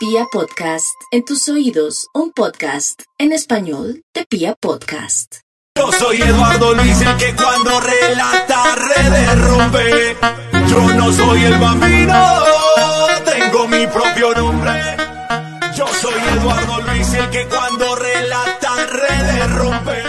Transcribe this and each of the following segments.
Pia Podcast, en tus oídos, un podcast en español de Pia Podcast. Yo soy Eduardo Luis, el que cuando relata redes rompe. Yo no soy el bambino, tengo mi propio nombre. Yo soy Eduardo Luis, el que cuando relata redes rompe.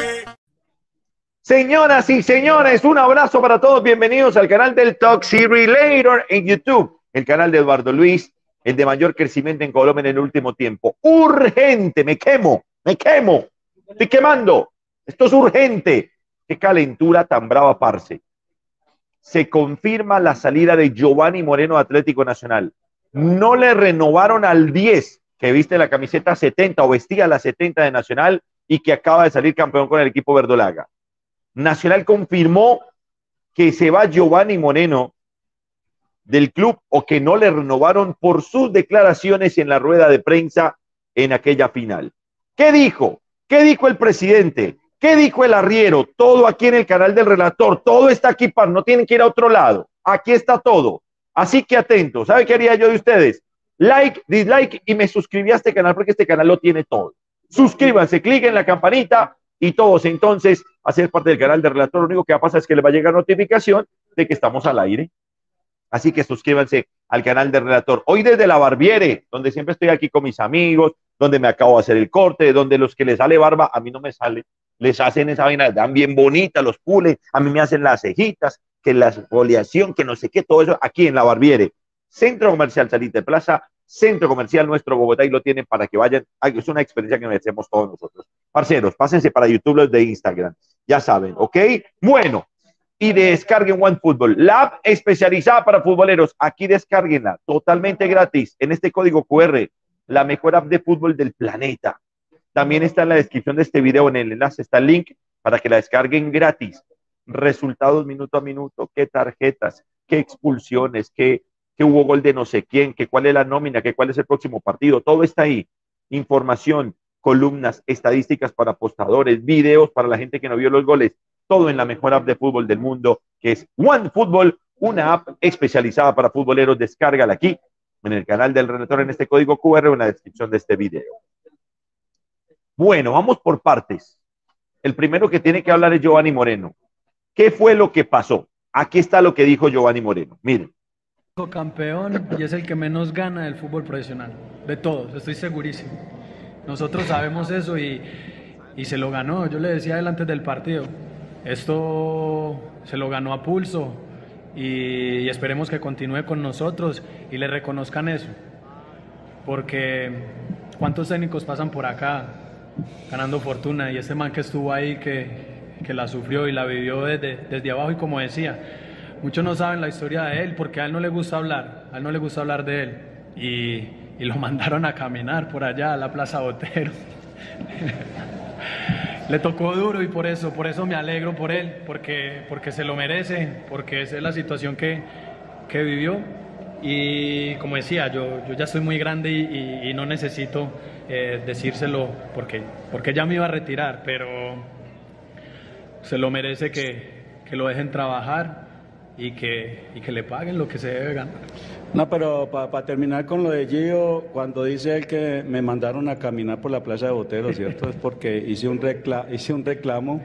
Señoras y señores, un abrazo para todos. Bienvenidos al canal del Toxi Relator en YouTube, el canal de Eduardo Luis, el de mayor crecimiento en Colombia en el último tiempo. Urgente, me quemo, me quemo, estoy quemando. Esto es urgente. Qué calentura tan brava, parce. Se confirma la salida de Giovanni Moreno Atlético Nacional. No le renovaron al 10, que viste la camiseta 70 o vestía la 70 de Nacional y que acaba de salir campeón con el equipo verdolaga. Nacional confirmó que se va Giovanni Moreno del club o que no le renovaron por sus declaraciones en la rueda de prensa en aquella final. ¿Qué dijo? ¿Qué dijo el presidente? ¿Qué dijo el arriero? Todo aquí en el canal del relator, todo está aquí, para no tienen que ir a otro lado. Aquí está todo. Así que atentos. ¿Sabe qué haría yo de ustedes? Like, dislike y me suscribí a este canal porque este canal lo tiene todo. Suscríbanse, cliquen en la campanita y todos entonces hacer parte del canal del relator. Lo único que va a pasar es que les va a llegar notificación de que estamos al aire. Así que suscríbanse al canal del relator. Hoy desde la Barbiere, donde siempre estoy aquí con mis amigos, donde me acabo de hacer el corte, donde los que les sale barba, a mí no me sale, les hacen esa vaina, dan bien bonita, los pulen, a mí me hacen las cejitas, que la foliación, que no sé qué, todo eso aquí en la Barbiere. Centro Comercial Salite Plaza, Centro Comercial Nuestro Bogotá y lo tienen para que vayan. Es una experiencia que merecemos todos nosotros. Parceros, pásense para YouTube los de Instagram. Ya saben, ¿ok? Bueno, y descarguen OneFootball, la app especializada para futboleros. Aquí descarguenla totalmente gratis en este código QR, la mejor app de fútbol del planeta. También está en la descripción de este video, en el enlace está el link para que la descarguen gratis. Resultados minuto a minuto, qué tarjetas, qué expulsiones, qué, qué hubo gol de no sé quién, qué cuál es la nómina, qué cuál es el próximo partido, todo está ahí. Información, columnas, estadísticas para apostadores, videos para la gente que no vio los goles, todo en la mejor app de fútbol del mundo, que es OneFootball, una app especializada para futboleros. Descárgala aquí en el canal del relator en este código QR o en la descripción de este video. Bueno, vamos por partes. El primero que tiene que hablar es Giovanni Moreno. ¿Qué fue lo que pasó? Aquí está lo que dijo Giovanni Moreno. Miren. Campeón y es el que menos gana del fútbol profesional. De todos, estoy segurísimo. Nosotros sabemos eso y, y se lo ganó. Yo le decía él antes del partido esto se lo ganó a pulso y, esperemos que continúe con nosotros y le reconozcan eso. Porque cuántos técnicos pasan por acá ganando fortuna y este man que estuvo ahí que, que la sufrió y la vivió desde, desde abajo y como decía, muchos no saben la historia de él porque a él no le gusta hablar, a él no le gusta hablar de él y, y lo mandaron a caminar por allá a la Plaza Botero. le tocó duro y por eso, por eso me alegro por él, porque, porque se lo merece, porque esa es la situación que, que vivió. Y como decía, yo, yo ya soy muy grande y, no necesito eh, decírselo porque, porque ya me iba a retirar, pero se lo merece que, que lo dejen trabajar y que, y que le paguen lo que se debe ganar. No, pero para terminar con lo de Gio, cuando dice él que me mandaron a caminar por la Plaza de Botero, ¿cierto? Es porque hice un, recla hice un reclamo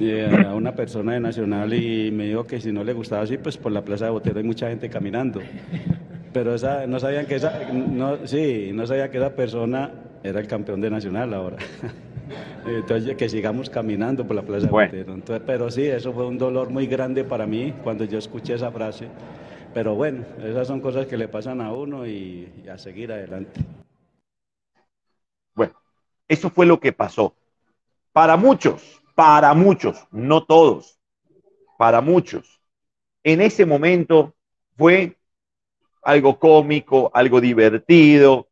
eh, a una persona de Nacional y me dijo que si no le gustaba así, pues por la Plaza de Botero hay mucha gente caminando. Pero esa, no sabían que esa, no, sí, no sabía que esa persona era el campeón de Nacional ahora. Entonces, que sigamos caminando por la Plaza de Botero. Entonces, pero sí, eso fue un dolor muy grande para mí cuando yo escuché esa frase. Pero bueno, esas son cosas que le pasan a uno y, a seguir adelante. Bueno, eso fue lo que pasó. Para muchos, para muchos, no todos, para muchos, en ese momento fue algo cómico, algo divertido.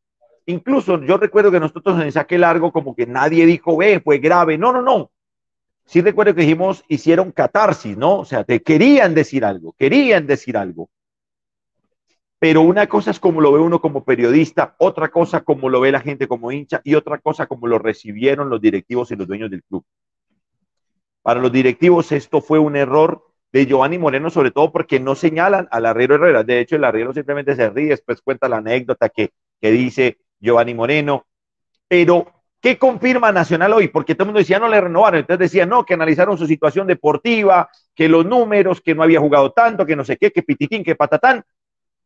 Incluso yo recuerdo que nosotros en saque largo como que nadie dijo, ve, fue grave. No, no, no. Sí recuerdo que dijimos, hicieron catarsis, ¿no? O sea, te querían decir algo, querían decir algo. Pero una cosa es como lo ve uno como periodista, otra cosa como lo ve la gente como hincha y otra cosa como lo recibieron los directivos y los dueños del club. Para los directivos esto fue un error de Giovanni Moreno, sobre todo porque no señalan al Arriero Herrera. De hecho, el Arriero simplemente se ríe, después cuenta la anécdota que que dice Giovanni Moreno. Pero, ¿qué confirma Nacional hoy? Porque todo el mundo decía, no le renovaron. Entonces decía, no, que analizaron su situación deportiva, que los números, que no había jugado tanto, que no sé qué, que pititín, que patatán.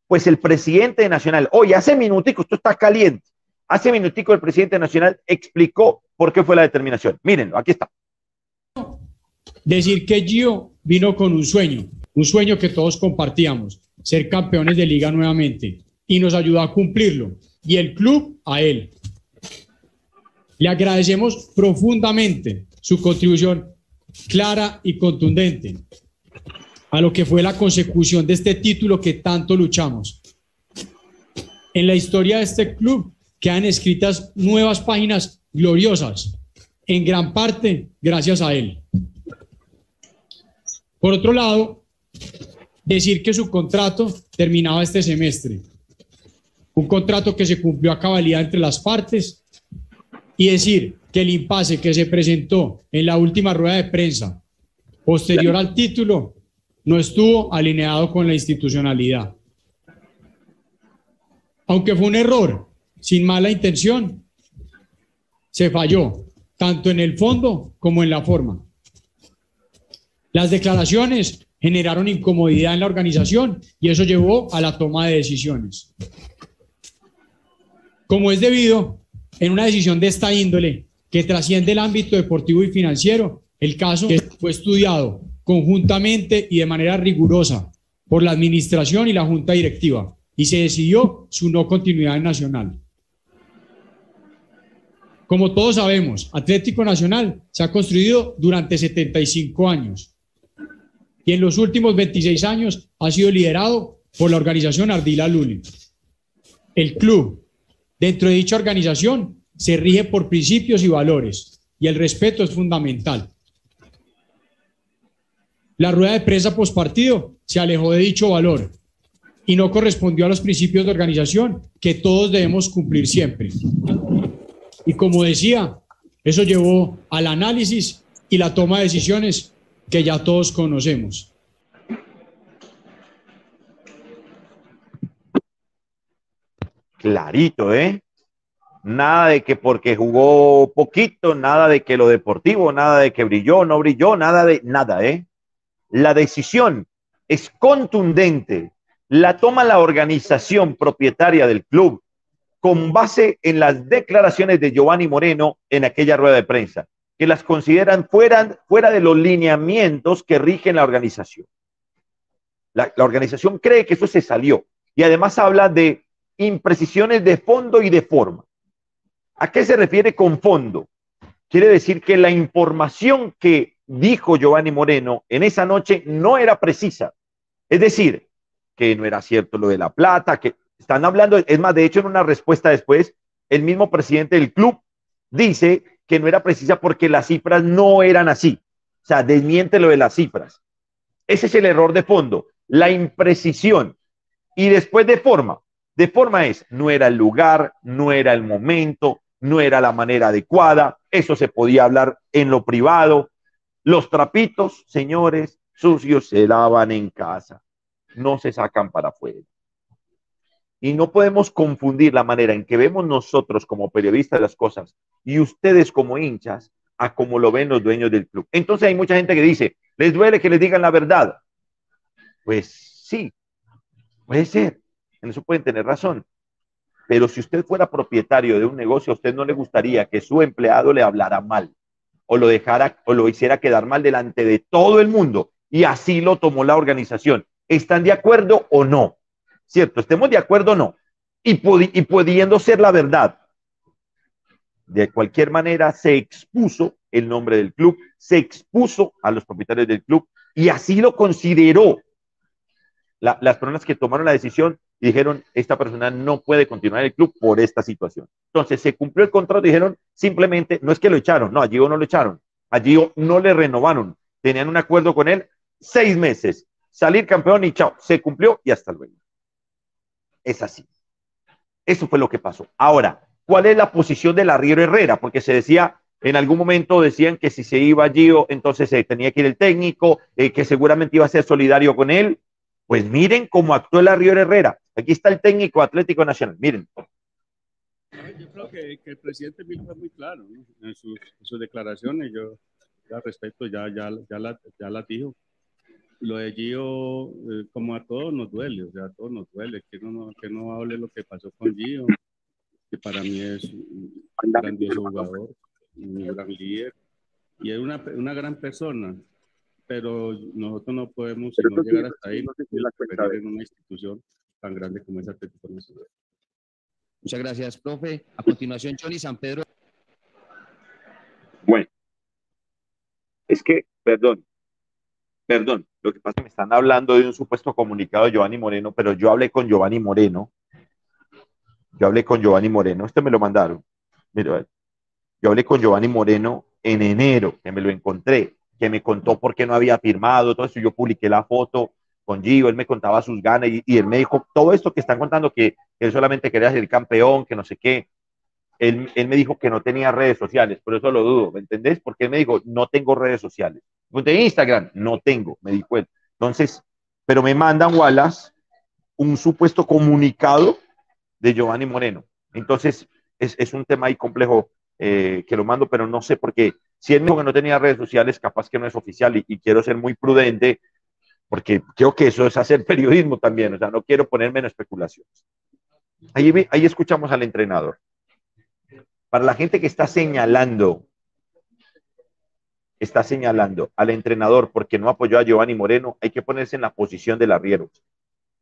Pues el presidente de Nacional, hoy hace minutico, esto está caliente. Hace minutico el presidente nacional explicó por qué fue la determinación. Mírenlo, aquí está. Decir que Gio vino con un sueño, un sueño que todos compartíamos, ser campeones de liga nuevamente, y nos ayudó a cumplirlo, y el club a él. Le agradecemos profundamente su contribución clara y contundente a lo que fue la consecución de este título que tanto luchamos. En la historia de este club quedan escritas nuevas páginas gloriosas, en gran parte gracias a él. Por otro lado, decir que su contrato terminaba este semestre, un contrato que se cumplió a cabalidad entre las partes, y decir que el impasse que se presentó en la última rueda de prensa posterior al título no estuvo alineado con la institucionalidad. Aunque fue un error, sin mala intención, se falló, tanto en el fondo como en la forma. Las declaraciones generaron incomodidad en la organización y eso llevó a la toma de decisiones. Como es debido, en una decisión de esta índole que trasciende el ámbito deportivo y financiero, el caso fue estudiado conjuntamente y de manera rigurosa por la administración y la junta directiva y se decidió su no continuidad en Nacional. Como todos sabemos, Atlético Nacional se ha construido durante 75 años y en los últimos 26 años ha sido liderado por la organización Ardila Luli. El club, dentro de dicha organización, se rige por principios y valores y el respeto es fundamental. La rueda de prensa postpartido se alejó de dicho valor y no correspondió a los principios de organización que todos debemos cumplir siempre. Y como decía, eso llevó al análisis y la toma de decisiones que ya todos conocemos. Clarito, ¿eh? Nada de que porque jugó poquito, nada de que lo deportivo, nada de que brilló, no brilló, nada de nada, ¿eh? La decisión es contundente, la toma la organización propietaria del club con base en las declaraciones de Giovanni Moreno en aquella rueda de prensa, que las consideran fuera, fuera de los lineamientos que rigen la organización. La, la organización cree que eso se salió y además habla de imprecisiones de fondo y de forma. ¿A qué se refiere con fondo? Quiere decir que la información que dijo Giovanni Moreno en esa noche no era precisa. Es decir, que no era cierto lo de la plata, que están hablando, es más, de hecho, en una respuesta después, el mismo presidente del club dice que no era precisa porque las cifras no eran así. O sea, desmiente lo de las cifras. Ese es el error de fondo, la imprecisión. Y después de forma, de forma es, no era el lugar, no era el momento, no era la manera adecuada, eso se podía hablar en lo privado. Los trapitos, señores, sucios se lavan en casa, no se sacan para afuera. Y no podemos confundir la manera en que vemos nosotros como periodistas las cosas y ustedes como hinchas a como lo ven los dueños del club. Entonces hay mucha gente que dice, ¿les duele que les digan la verdad? Pues sí, puede ser, en eso pueden tener razón. Pero si usted fuera propietario de un negocio, a usted no le gustaría que su empleado le hablara mal o lo dejara o lo hiciera quedar mal delante de todo el mundo. Y así lo tomó la organización. ¿Están de acuerdo o no? ¿cierto? Estemos de acuerdo o no. Y, y pudiendo ser la verdad. De cualquier manera, se expuso el nombre del club, se expuso a los propietarios del club y así lo consideró las personas que tomaron la decisión dijeron, esta persona no puede continuar el club por esta situación. Entonces, se cumplió el contrato, dijeron, simplemente, no es que lo echaron, no, allí no lo echaron, allí no le renovaron, tenían un acuerdo con él, seis meses, salir campeón y chao, se cumplió y hasta luego es así. Eso fue lo que pasó. Ahora, ¿cuál es la posición de la Río Herrera? Porque se decía, en algún momento decían que si se iba Gio, entonces se tenía que ir el técnico, eh, que seguramente iba a ser solidario con él. Pues miren cómo actuó la Río Herrera. Aquí está el técnico Atlético Nacional. Miren, Yo creo que, el presidente Mil fue muy claro en, sus, declaraciones. Yo al respecto ya, ya, ya, la, ya la dijo. Lo de Gio, eh, como a todos nos duele, o sea, a todos nos duele. Que no, que no hable lo que pasó con Gio, que para mí es un grandioso jugador, un gran líder y es una, una gran persona pero nosotros no podemos no llegar hasta ahí no en una institución tan grande como es Atlético Nacional. Muchas gracias, profe. A continuación, Johnny San Pedro. Bueno, es que, perdón, perdón, lo que pasa es que me están hablando de un supuesto comunicado de Giovanni Moreno, pero yo hablé con Giovanni Moreno. Yo hablé con Giovanni Moreno, este me lo mandaron. Mira, yo hablé con Giovanni Moreno en enero, que me lo encontré, que me contó por qué no había firmado, todo eso. Yo publiqué la foto con Gio, él me contaba sus ganas y, y él me dijo todo esto que están contando, que él solamente quería ser campeón, que no sé qué. Él, él, me dijo que no tenía redes sociales, por eso lo dudo, ¿me entendés? Porque él me dijo, no tengo redes sociales. De Instagram, no tengo, me dijo él. Entonces, pero me mandan Wallace un supuesto comunicado de Giovanni Moreno. Entonces, es, es un tema ahí complejo eh, que lo mando, pero no sé por qué. Si él me dijo que no tenía redes sociales, capaz que no es oficial y, y quiero ser muy prudente porque creo que eso es hacer periodismo también, o sea, no quiero ponerme en especulaciones. Ahí, escuchamos al entrenador. Para la gente que está señalando, está señalando al entrenador porque no apoyó a Giovanni Moreno, hay que ponerse en la posición del arriero.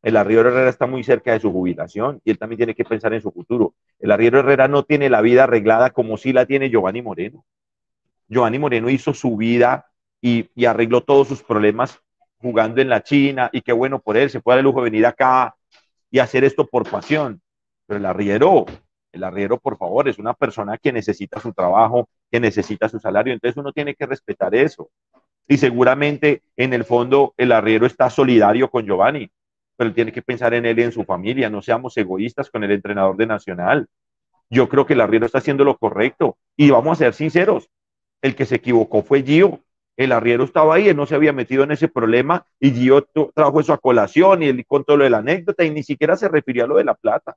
El arriero Herrera está muy cerca de su jubilación y él también tiene que pensar en su futuro. El arriero Herrera no tiene la vida arreglada como si la tiene Giovanni Moreno. Giovanni Moreno hizo su vida y arregló todos sus problemas jugando en la China y qué bueno por él, se puede el lujo venir acá y hacer esto por pasión. Pero el arriero, el arriero, por favor, es una persona que necesita su trabajo, que necesita su salario, entonces uno tiene que respetar eso. Y seguramente en el fondo el arriero está solidario con Giovanni, pero tiene que pensar en él y en su familia, no seamos egoístas con el entrenador de Nacional. Yo creo que el arriero está haciendo lo correcto y vamos a ser sinceros, el que se equivocó fue Gio, el arriero estaba ahí, él no se había metido en ese problema y Gio trajo eso a colación y él contó lo de la anécdota y ni siquiera se refirió a lo de la plata.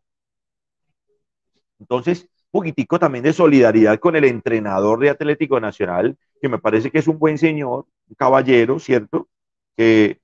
Entonces, poquitico también de solidaridad con el entrenador de Atlético Nacional, que me parece que es un buen señor, un caballero, ¿cierto? Que,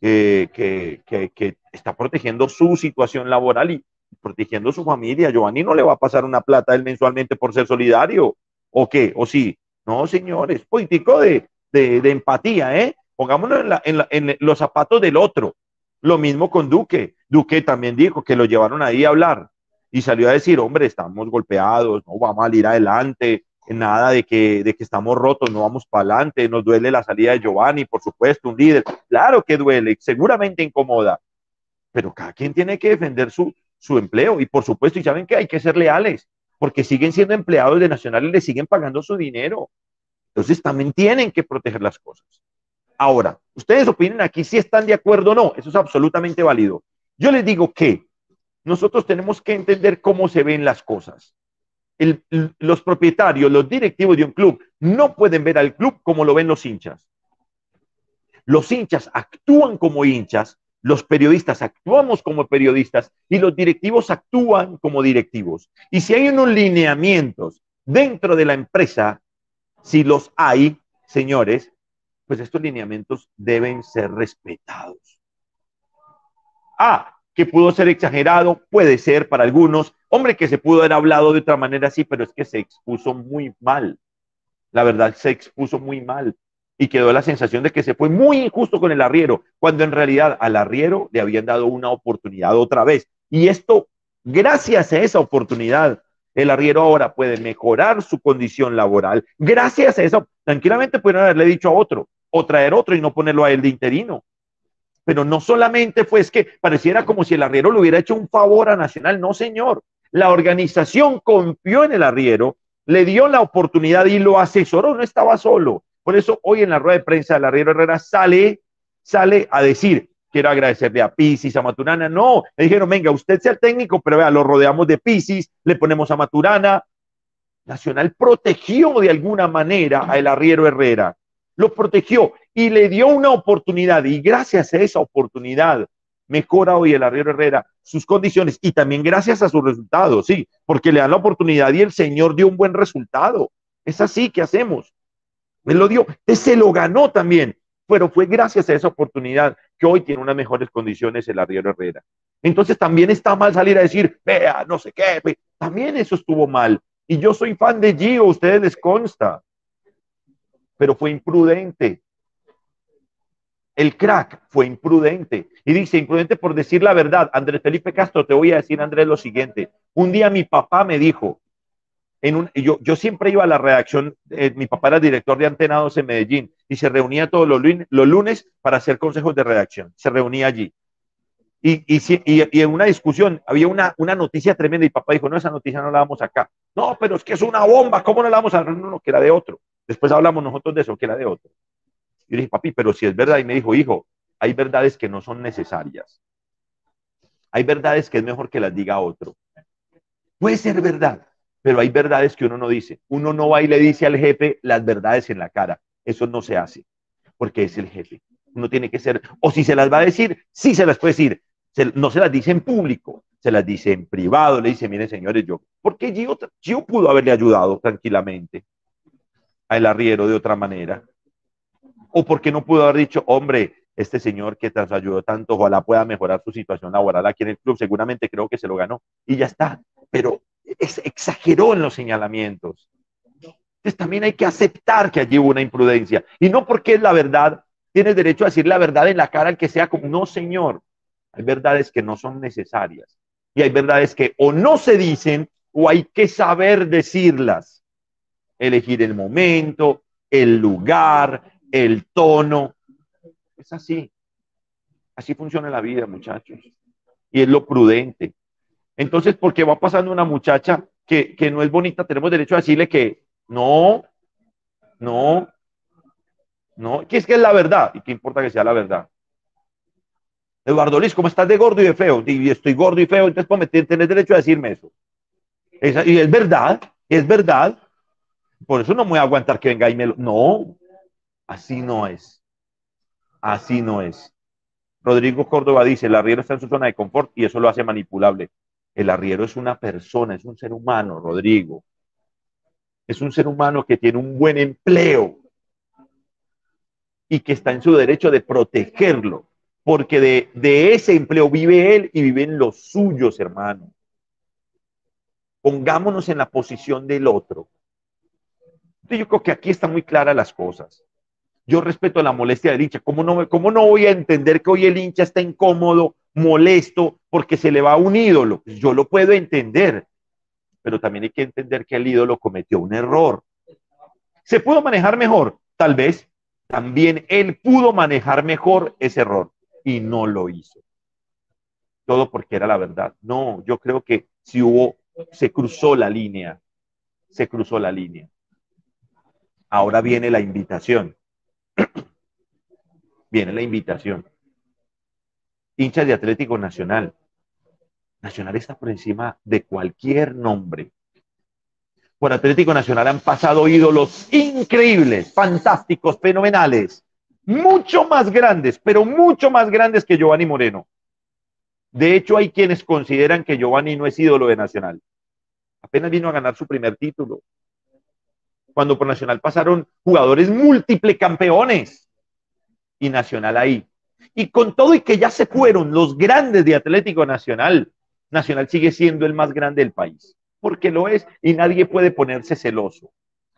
que, que, está protegiendo su situación laboral y protegiendo su familia. Giovanni no le va a pasar una plata él mensualmente por ser solidario. ¿O qué? ¿O sí? No, señores, político de, de, empatía, ¿eh? Pongámonos en, los zapatos del otro. Lo mismo con Duque. Duque también dijo que lo llevaron ahí a hablar y salió a decir, hombre, estamos golpeados, no vamos a ir adelante, nada de que, de que estamos rotos, no vamos para adelante, nos duele la salida de Giovanni, por supuesto, un líder. Claro que duele, seguramente incomoda, pero cada quien tiene que defender su, su empleo y por supuesto, y saben que hay que ser leales, porque siguen siendo empleados de Nacional y le siguen pagando su dinero. Entonces también tienen que proteger las cosas. Ahora, ustedes opinen aquí si están de acuerdo o no, eso es absolutamente válido. Yo les digo que nosotros tenemos que entender cómo se ven las cosas. los propietarios, los directivos de un club no pueden ver al club como lo ven los hinchas. Los hinchas actúan como hinchas, los periodistas actuamos como periodistas y los directivos actúan como directivos. Y si hay unos lineamientos dentro de la empresa si los hay, señores, pues estos lineamientos deben ser respetados. Ah, que pudo ser exagerado, puede ser para algunos. Hombre, que se pudo haber hablado de otra manera, sí, pero es que se expuso muy mal. La verdad, se expuso muy mal. Y quedó la sensación de que se fue muy injusto con el arriero, cuando en realidad al arriero le habían dado una oportunidad otra vez. Y esto, gracias a esa oportunidad, el arriero ahora puede mejorar su condición laboral. Gracias a eso, tranquilamente pudieron haberle dicho a otro o traer otro y no ponerlo a él de interino. Pero no solamente fue es que pareciera como si el arriero le hubiera hecho un favor a Nacional. No, señor. La organización confió en el arriero, le dio la oportunidad y lo asesoró, no estaba solo. Por eso hoy en la rueda de prensa el arriero Herrera sale, sale a decir, quiero agradecerle a Pisis, a Maturana. No, le dijeron, venga, usted sea el técnico, pero vea, lo rodeamos de Pisis, le ponemos a Maturana. Nacional protegió de alguna manera a el arriero Herrera, lo protegió y le dio una oportunidad y gracias a esa oportunidad mejora hoy el arriero Herrera sus condiciones y también gracias a sus resultados, sí, porque le dan la oportunidad y el Señor dio un buen resultado. Es así que hacemos. Él lo dio, él se lo ganó también, pero fue gracias a esa oportunidad que hoy tiene unas mejores condiciones el Arriero Herrera. Entonces también está mal salir a decir, vea, no sé qué, también eso estuvo mal. Y yo soy fan de Gio, a ustedes les consta, pero fue imprudente. El crack fue imprudente. Y dice, imprudente por decir la verdad. Andrés Felipe Castro, te voy a decir, Andrés, lo siguiente. Un día mi papá me dijo, en un, yo, yo siempre iba a la redacción, eh, mi papá era director de Antena 2 en Medellín y se reunía todos los, los lunes para hacer consejos de redacción. Se reunía allí. Y, y, y, en una discusión había una, una noticia tremenda y papá dijo, no, esa noticia no la vamos acá. No, pero es que es una bomba, ¿cómo no la vamos a No, no, que era de otro. Después hablamos nosotros de eso, que era de otro. Y le dije, papi, pero si es verdad, y me dijo, hijo, hay verdades que no son necesarias. Hay verdades que es mejor que las diga otro. Puede ser verdad, pero hay verdades que uno no dice. Uno no va y le dice al jefe las verdades en la cara. Eso no se hace, porque es el jefe. Uno tiene que ser, o si se las va a decir, sí se las puede decir. no se las dice en público, se las dice en privado. Le dice, miren señores, yo, porque yo, yo pudo haberle ayudado tranquilamente al arriero de otra manera. O porque no pudo haber dicho, hombre, este señor que te ayudó tanto, ojalá pueda mejorar su situación laboral aquí en el club, seguramente creo que se lo ganó y ya está, pero es, exageró en los señalamientos. Entonces también hay que aceptar que allí hubo una imprudencia y no porque es la verdad, tienes derecho a decir la verdad en la cara al que sea como, no señor, hay verdades que no son necesarias y hay verdades que o no se dicen o hay que saber decirlas elegir el momento, el lugar, el tono. Es así. Así funciona la vida, muchachos. Y es lo prudente. Entonces, porque va pasando una muchacha que, que no es bonita, tenemos derecho a decirle que no, no, no, que es que es la verdad. ¿Y qué importa que sea la verdad? Eduardo Luis, ¿cómo estás de gordo y de feo? Y estoy gordo y feo, entonces pues, tienes derecho a decirme eso. y es verdad, es verdad. Por eso no me voy a aguantar que venga y me lo... No, así no es. Así no es. Rodrigo Córdoba dice, el arriero está en su zona de confort y eso lo hace manipulable. El arriero es una persona, es un ser humano, Rodrigo. Es un ser humano que tiene un buen empleo y que está en su derecho de protegerlo, porque de, ese empleo vive él y viven los suyos, hermano. Pongámonos en la posición del otro. Yo creo que aquí están muy claras las cosas. Yo respeto la molestia del hincha. ¿Cómo no, ¿Cómo no voy a entender que hoy el hincha está incómodo, molesto, porque se le va un ídolo? Pues yo lo puedo entender, pero también hay que entender que el ídolo cometió un error. ¿Se pudo manejar mejor? Tal vez. También él pudo manejar mejor ese error y no lo hizo. Todo porque era la verdad. No, yo creo que si hubo, se cruzó la línea, se cruzó la línea. Ahora viene la invitación. viene la invitación. Hinchas de Atlético Nacional. Nacional está por encima de cualquier nombre. Por Atlético Nacional han pasado ídolos increíbles, fantásticos, fenomenales, mucho más grandes, pero mucho más grandes que Giovanni Moreno. De hecho, hay quienes consideran que Giovanni no es ídolo de Nacional. Apenas vino a ganar su primer título cuando por Nacional pasaron jugadores múltiple campeones y Nacional ahí. Y con todo y que ya se fueron los grandes de Atlético Nacional, Nacional sigue siendo el más grande del país, porque lo es y nadie puede ponerse celoso.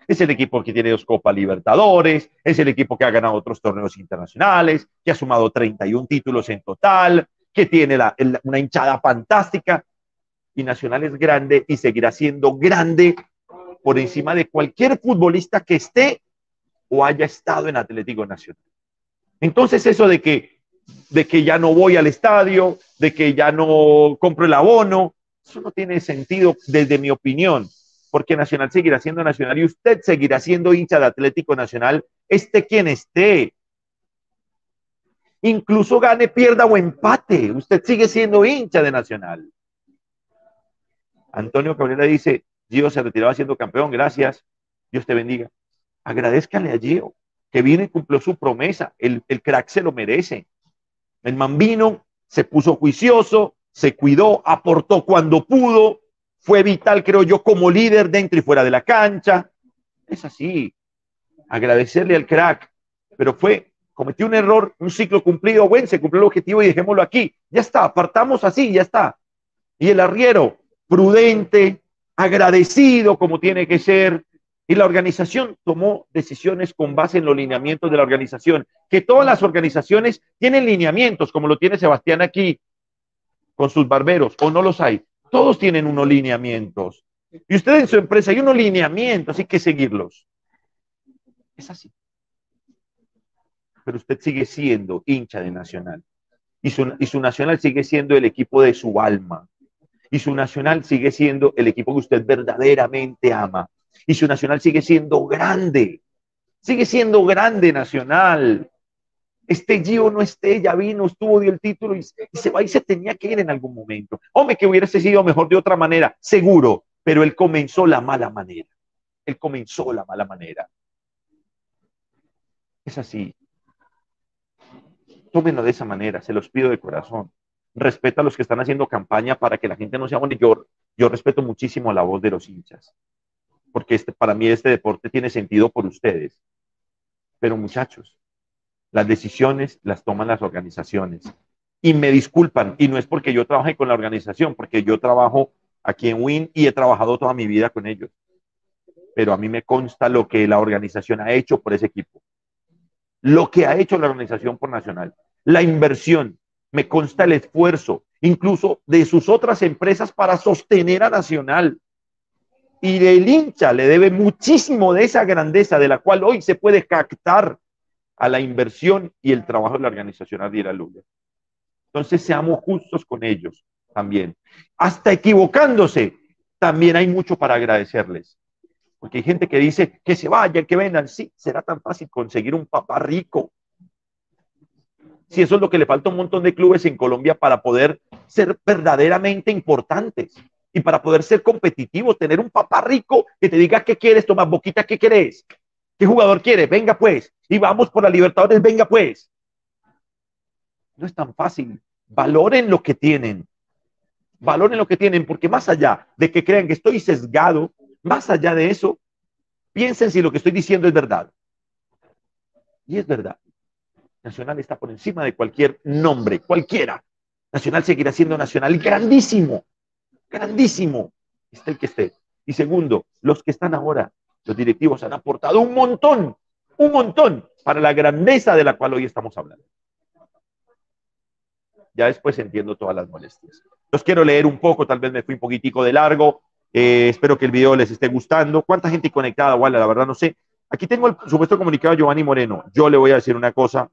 Es el equipo que tiene dos Copas Libertadores, es el equipo que ha ganado otros torneos internacionales, que ha sumado 31 títulos en total, que tiene una hinchada fantástica. Y Nacional es grande y seguirá siendo grande por encima de cualquier futbolista que esté o haya estado en Atlético Nacional. Entonces eso de que, de que ya no voy al estadio, de que ya no compro el abono, eso no tiene sentido desde mi opinión, porque Nacional seguirá siendo Nacional y usted seguirá siendo hincha de Atlético Nacional, esté quien esté. Incluso gane, pierda o empate, usted sigue siendo hincha de Nacional. Antonio Cabrera dice, Gio se retiraba siendo campeón, gracias. Dios te bendiga. Agradezcanle a Gio, que vino y cumplió su promesa. El, crack se lo merece. El Mambino se puso juicioso, se cuidó, aportó cuando pudo, fue vital, creo yo, como líder dentro y fuera de la cancha. Es así. Agradecerle al crack, pero fue, cometió un error, un ciclo cumplido, bueno, se cumplió el objetivo y dejémoslo aquí. Ya está, apartamos así, ya está. Y el arriero, prudente, agradecido como tiene que ser, y la organización tomó decisiones con base en los lineamientos de la organización, que todas las organizaciones tienen lineamientos, como lo tiene Sebastián aquí con sus barberos, o no los hay. Todos tienen unos lineamientos. Y usted en su empresa hay unos lineamientos, hay que seguirlos. Es así. Pero usted sigue siendo hincha de Nacional. Y su Nacional sigue siendo el equipo de su alma. Y su Nacional sigue siendo el equipo que usted verdaderamente ama y su Nacional sigue siendo grande. Sigue siendo grande Nacional. Este Gio no esté, ya vino, estuvo, dio el título y, se va y se tenía que ir en algún momento. Hombre, que hubiese sido mejor de otra manera, seguro, pero él comenzó la mala manera. Él comenzó la mala manera. Es así. Tómenlo de esa manera, se los pido de corazón. Respeta a los que están haciendo campaña para que la gente no sea bonita. Yo, yo respeto muchísimo la voz de los hinchas porque este, para mí este deporte tiene sentido por ustedes. Pero muchachos, las decisiones las toman las organizaciones. Y me disculpan, y no es porque yo trabaje con la organización, porque yo trabajo aquí en WIN y he trabajado toda mi vida con ellos. Pero a mí me consta lo que la organización ha hecho por ese equipo. Lo que ha hecho la organización por Nacional. La inversión. Me consta el esfuerzo, incluso de sus otras empresas para sostener a Nacional y el hincha le debe muchísimo de esa grandeza de la cual hoy se puede captar a la inversión y el trabajo de la organización Adiera Lula. Entonces seamos justos con ellos también. Hasta equivocándose, también hay mucho para agradecerles. Porque hay gente que dice que se vayan, que vendan. Sí, será tan fácil conseguir un papá rico. Si eso es lo que le falta a un montón de clubes en Colombia para poder ser verdaderamente importantes y para poder ser competitivo, tener un papá rico que te diga qué quieres, Tomás Boquita, qué quieres, qué jugador quieres, venga pues, y vamos por la Libertadores, venga pues. No es tan fácil. Valoren lo que tienen. Valoren lo que tienen, porque más allá de que crean que estoy sesgado, más allá de eso, piensen si lo que estoy diciendo es verdad. Y es verdad. Nacional está por encima de cualquier nombre, cualquiera. Nacional seguirá siendo nacional grandísimo, grandísimo, esté el que esté. Y segundo, los que están ahora, los directivos han aportado un montón, un montón para la grandeza de la cual hoy estamos hablando. Ya después entiendo todas las molestias. Los quiero leer un poco, tal vez me fui un poquitico de largo. Eh, espero que el video les esté gustando. ¿Cuánta gente conectada? Igual, la verdad no sé. Aquí tengo el supuesto comunicado de Giovanni Moreno. Yo le voy a decir una cosa.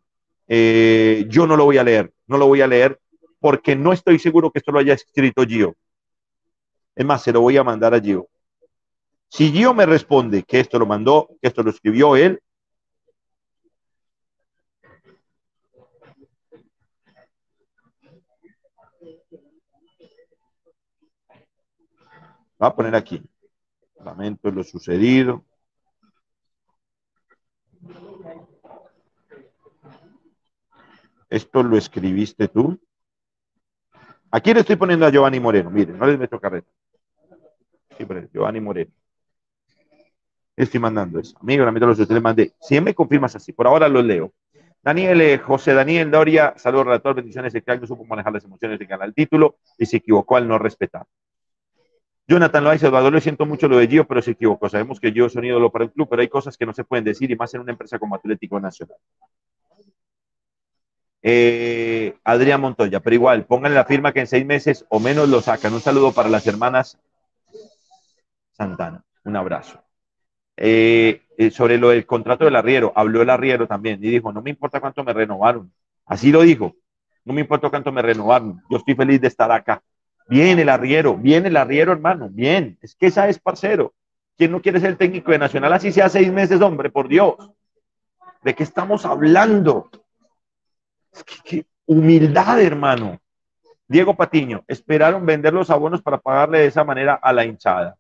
Eh, yo no lo voy a leer. No lo voy a leer porque no estoy seguro que esto lo haya escrito Gio. Es más, se lo voy a mandar a Gio. Si Gio me responde que esto lo mandó, que esto lo escribió él, va a poner aquí. Lamento lo sucedido. Esto lo escribiste tú. Aquí le estoy poniendo a Giovanni Moreno. Miren, no les meto carreta. Giovanni Moreno. Estoy mandando eso. Amigo, la meto los le mandé. Si me confirmas así, por ahora lo leo. Daniel, eh, José Daniel Doria, saludos relator, bendiciones. El que no supo manejar las emociones de ganar el título y se equivocó al no respetar. Jonathan lo dice, Eduardo, le siento mucho lo de Gio, pero se equivocó. Sabemos que Gio es un ídolo para el club, pero hay cosas que no se pueden decir y más en una empresa como Atlético Nacional. Eh, Adrián Montoya, pero igual, pónganle la firma que en seis meses o menos lo sacan. Un saludo para las hermanas Santana. Un abrazo. Eh, eh, sobre lo del contrato del arriero, habló el arriero también y dijo, no me importa cuánto me renovaron. Así lo dijo, no me importa cuánto me renovaron, yo estoy feliz de estar acá. Viene el arriero, viene el arriero, hermano, bien, es que esa es parcero. ¿Quién no quiere ser técnico de Nacional así sea seis meses, hombre, por Dios? ¿De qué estamos hablando? qué humildad, hermano. Diego Patiño, esperaron vender los abonos para pagarle de esa manera a la hinchada.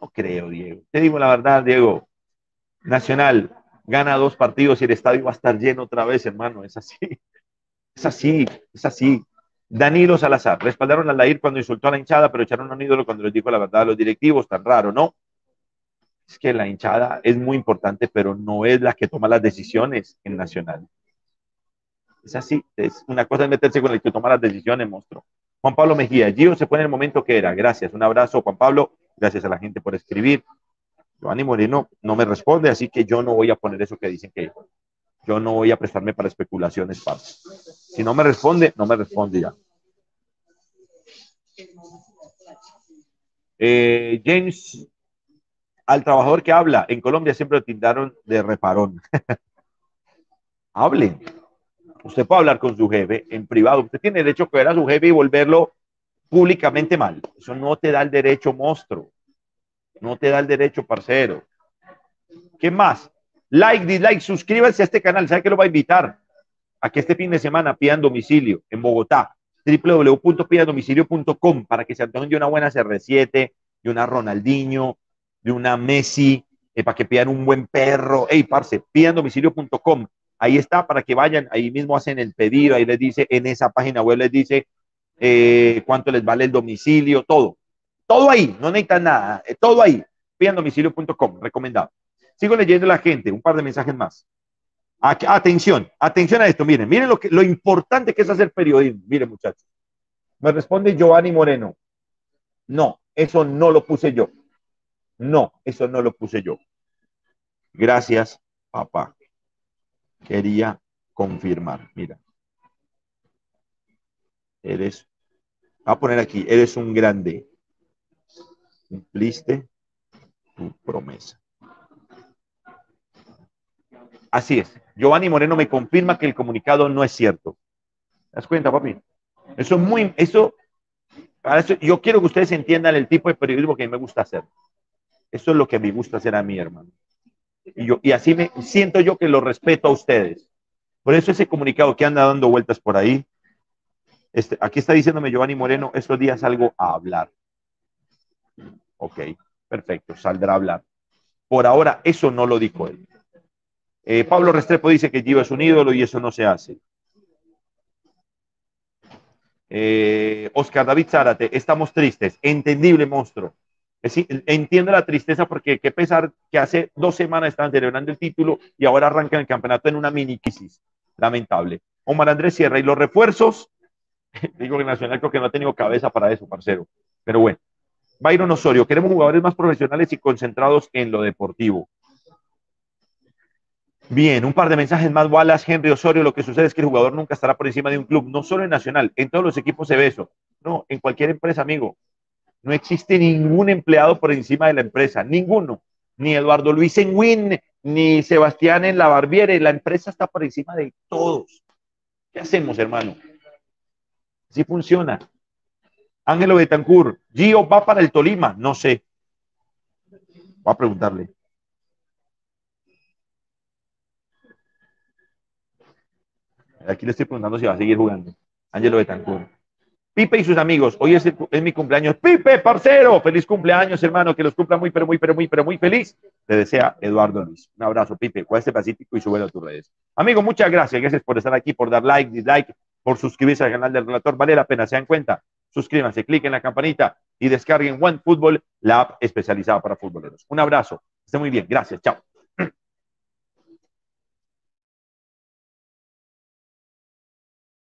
No creo, Diego. Te digo la verdad, Diego. Nacional gana dos partidos y el estadio va a estar lleno otra vez, hermano. Es así. Es así, es así. Danilo Salazar, respaldaron a Lair cuando insultó a la hinchada, pero echaron un ídolo cuando les dijo la verdad a los directivos, tan raro, ¿no? Es que la hinchada es muy importante, pero no es la que toma las decisiones en Nacional. Es así, es una cosa es meterse con el que toma las decisiones, monstruo. Juan Pablo Mejía, Gio se fue en el momento que era. Gracias, un abrazo, Juan Pablo. Gracias a la gente por escribir. Giovanni Moreno no me responde, así que yo no voy a poner eso que dicen que yo no voy a prestarme para especulaciones. Si no me responde, no me responde ya. Eh, James, al trabajador que habla, en Colombia siempre lo tildaron de reparón. Hablen. Usted puede hablar con su jefe en privado. Usted tiene derecho a ver a su jefe y volverlo públicamente mal. Eso no te da el derecho, monstruo. No te da el derecho, parcero. ¿Qué más? Like, dislike, suscríbanse a este canal. ¿Sabe que lo va a invitar? A que este fin de semana pidan domicilio en Bogotá. www.pidadomicilio.com para que se antojen de una buena CR7, de una Ronaldinho, de una Messi, eh, para que pidan un buen perro. Hey, parce, pidandomicilio.com. Ahí está para que vayan, ahí mismo hacen el pedido, ahí les dice, en esa página web les dice eh, cuánto les vale el domicilio, todo. Todo ahí, no necesitan nada, eh, todo ahí. Pidandomicilio.com, recomendado. Sigo leyendo la gente, un par de mensajes más. Atención, atención a esto, miren, miren lo, lo importante que es hacer periodismo. Miren, muchachos. Me responde Giovanni Moreno. No, eso no lo puse yo. No, eso no lo puse yo. Gracias, papá quería confirmar. Mira, eres, voy a poner aquí, eres un grande. Cumpliste tu promesa. Así es. Giovanni Moreno me confirma que el comunicado no es cierto. ¿Te das cuenta, papi? Eso es muy, eso, yo quiero que ustedes entiendan el tipo de periodismo que mí me gusta hacer. Eso es lo que me gusta hacer a mi hermano. Y, yo, y así me siento yo que lo respeto a ustedes. Por eso ese comunicado que anda dando vueltas por ahí, este, aquí está diciéndome Giovanni Moreno, estos días salgo a hablar. Ok, perfecto, saldrá a hablar. Por ahora, eso no lo dijo él. Eh, Pablo Restrepo dice que Gio es un ídolo y eso no se hace. Eh, Oscar David Zárate, estamos tristes. Entendible, monstruo. Entiendo la tristeza porque qué pesar que hace dos semanas estaban celebrando el título y ahora arrancan el campeonato en una mini crisis. Lamentable. Omar Andrés Sierra y los refuerzos. Digo que Nacional creo que no ha tenido cabeza para eso, parcero. Pero bueno. Byron Osorio, queremos jugadores más profesionales y concentrados en lo deportivo. Bien, un par de mensajes más. Wallace, Henry Osorio, lo que sucede es que el jugador nunca estará por encima de un club, no solo en Nacional, en todos los equipos se ve eso. No, en cualquier empresa, amigo. No existe ningún empleado por encima de la empresa, ninguno. Ni Eduardo Luis en Win, ni Sebastián en la Barbiere. La empresa está por encima de todos. ¿Qué hacemos, hermano? Así funciona. Ángelo Betancourt, Gio va para el Tolima, no sé. Voy a preguntarle. Aquí le estoy preguntando si va a seguir jugando. Ángelo Betancourt. Pipe y sus amigos, hoy es, mi cumpleaños. Pipe, parcero, feliz cumpleaños, hermano, que los cumpla muy, pero muy, pero muy, pero muy feliz. Te desea Eduardo Luis. Un abrazo, Pipe, este pacífico y súbelo a tus redes. Amigo, muchas gracias. Gracias por estar aquí, por dar like, dislike, por suscribirse al canal del relator. Vale la pena, se dan cuenta. Suscríbanse, cliquen en la campanita y descarguen One Football, la app especializada para futboleros. Un abrazo. Esté muy bien. Gracias. Chao.